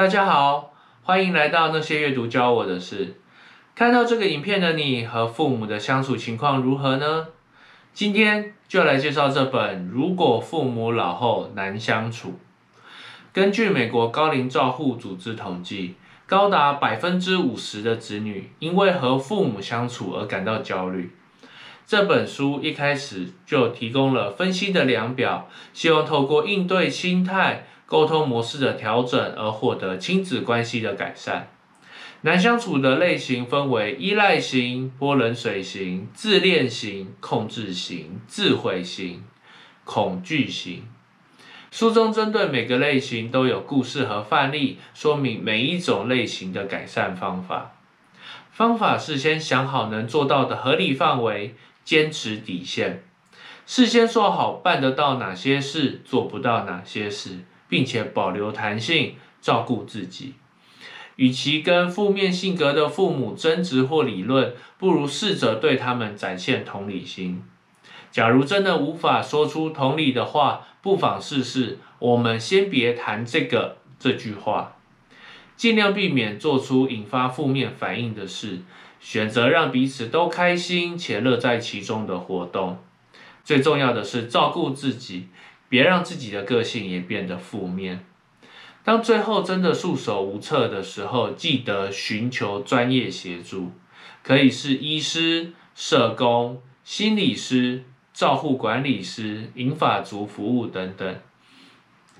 大家好，欢迎来到那些阅读教我的事。看到这个影片的你和父母的相处情况如何呢？今天就来介绍这本《如果父母老后难相处》。根据美国高龄照护组织统计，高达百分之五十的子女因为和父母相处而感到焦虑。这本书一开始就提供了分析的量表，希望透过应对心态。沟通模式的调整，而获得亲子关系的改善。难相处的类型分为依赖型、泼冷水型、自恋型、控制型、自毁型、恐惧型。书中针对每个类型都有故事和范例，说明每一种类型的改善方法。方法是先想好能做到的合理范围，坚持底线，事先说好办得到哪些事，做不到哪些事。并且保留弹性，照顾自己。与其跟负面性格的父母争执或理论，不如试着对他们展现同理心。假如真的无法说出同理的话，不妨试试“我们先别谈这个”这句话，尽量避免做出引发负面反应的事，选择让彼此都开心且乐在其中的活动。最重要的是照顾自己。别让自己的个性也变得负面。当最后真的束手无策的时候，记得寻求专业协助，可以是医师、社工、心理师、照护管理师、银发族服务等等，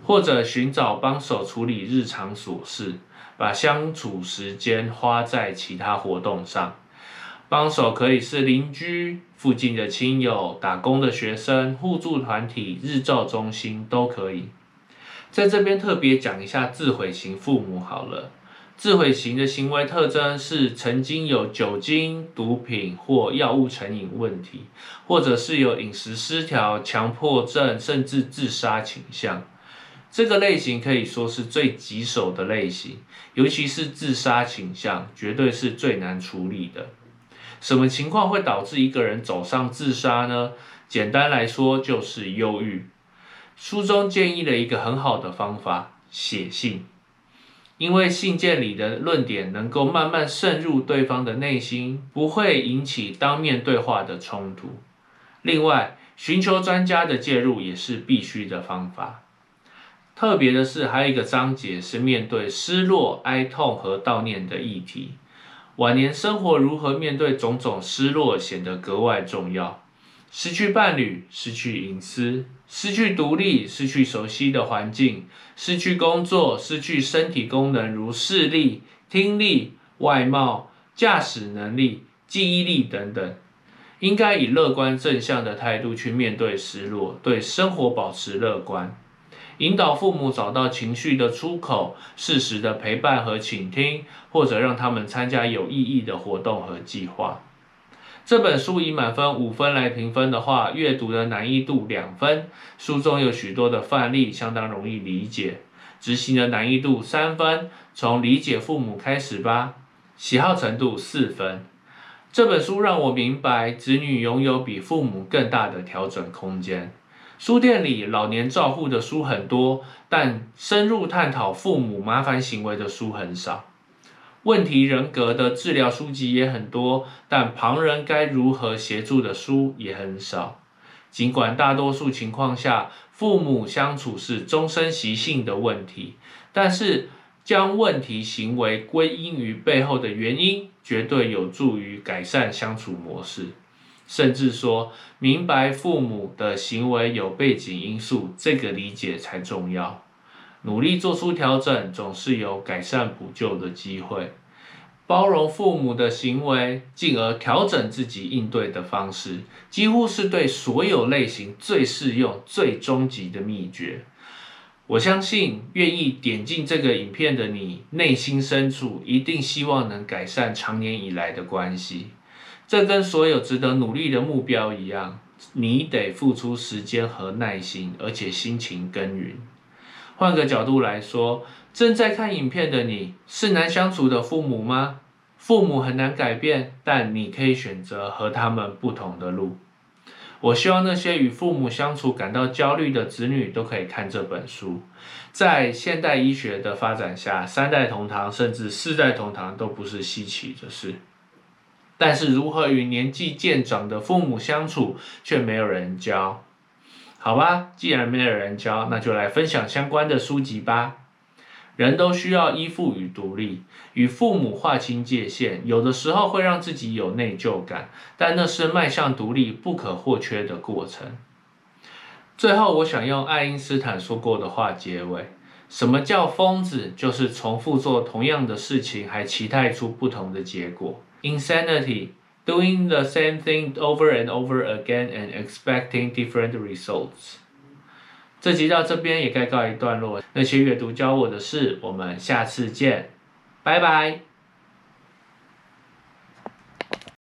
或者寻找帮手处理日常琐事，把相处时间花在其他活动上。帮手可以是邻居、附近的亲友、打工的学生、互助团体、日照中心都可以。在这边特别讲一下自毁型父母好了。自毁型的行为特征是曾经有酒精、毒品或药物成瘾问题，或者是有饮食失调、强迫症，甚至自杀倾向。这个类型可以说是最棘手的类型，尤其是自杀倾向，绝对是最难处理的。什么情况会导致一个人走上自杀呢？简单来说就是忧郁。书中建议了一个很好的方法：写信，因为信件里的论点能够慢慢渗入对方的内心，不会引起当面对话的冲突。另外，寻求专家的介入也是必须的方法。特别的是，还有一个章节是面对失落、哀痛和悼念的议题。晚年生活如何面对种种失落，显得格外重要。失去伴侣，失去隐私，失去独立，失去熟悉的环境，失去工作，失去身体功能如视力、听力、外貌、驾驶能力、记忆力等等，应该以乐观正向的态度去面对失落，对生活保持乐观。引导父母找到情绪的出口，适时的陪伴和倾听，或者让他们参加有意义的活动和计划。这本书以满分五分来评分的话，阅读的难易度两分。书中有许多的范例，相当容易理解。执行的难易度三分，从理解父母开始吧。喜好程度四分。这本书让我明白，子女拥有比父母更大的调整空间。书店里老年照护的书很多，但深入探讨父母麻烦行为的书很少。问题人格的治疗书籍也很多，但旁人该如何协助的书也很少。尽管大多数情况下，父母相处是终身习性的问题，但是将问题行为归因于背后的原因，绝对有助于改善相处模式。甚至说明白父母的行为有背景因素，这个理解才重要。努力做出调整，总是有改善补救的机会。包容父母的行为，进而调整自己应对的方式，几乎是对所有类型最适用、最终极的秘诀。我相信，愿意点进这个影片的你，内心深处一定希望能改善长年以来的关系。这跟所有值得努力的目标一样，你得付出时间和耐心，而且辛勤耕耘。换个角度来说，正在看影片的你是难相处的父母吗？父母很难改变，但你可以选择和他们不同的路。我希望那些与父母相处感到焦虑的子女都可以看这本书。在现代医学的发展下，三代同堂甚至四代同堂都不是稀奇的事。但是如何与年纪渐长的父母相处，却没有人教。好吧，既然没有人教，那就来分享相关的书籍吧。人都需要依附与独立，与父母划清界限，有的时候会让自己有内疚感，但那是迈向独立不可或缺的过程。最后，我想用爱因斯坦说过的话结尾：什么叫疯子？就是重复做同样的事情，还期待出不同的结果。Insanity, doing the same thing over and over again and expecting different results。这集到这边也该告一段落。那些阅读教我的事，我们下次见，拜拜。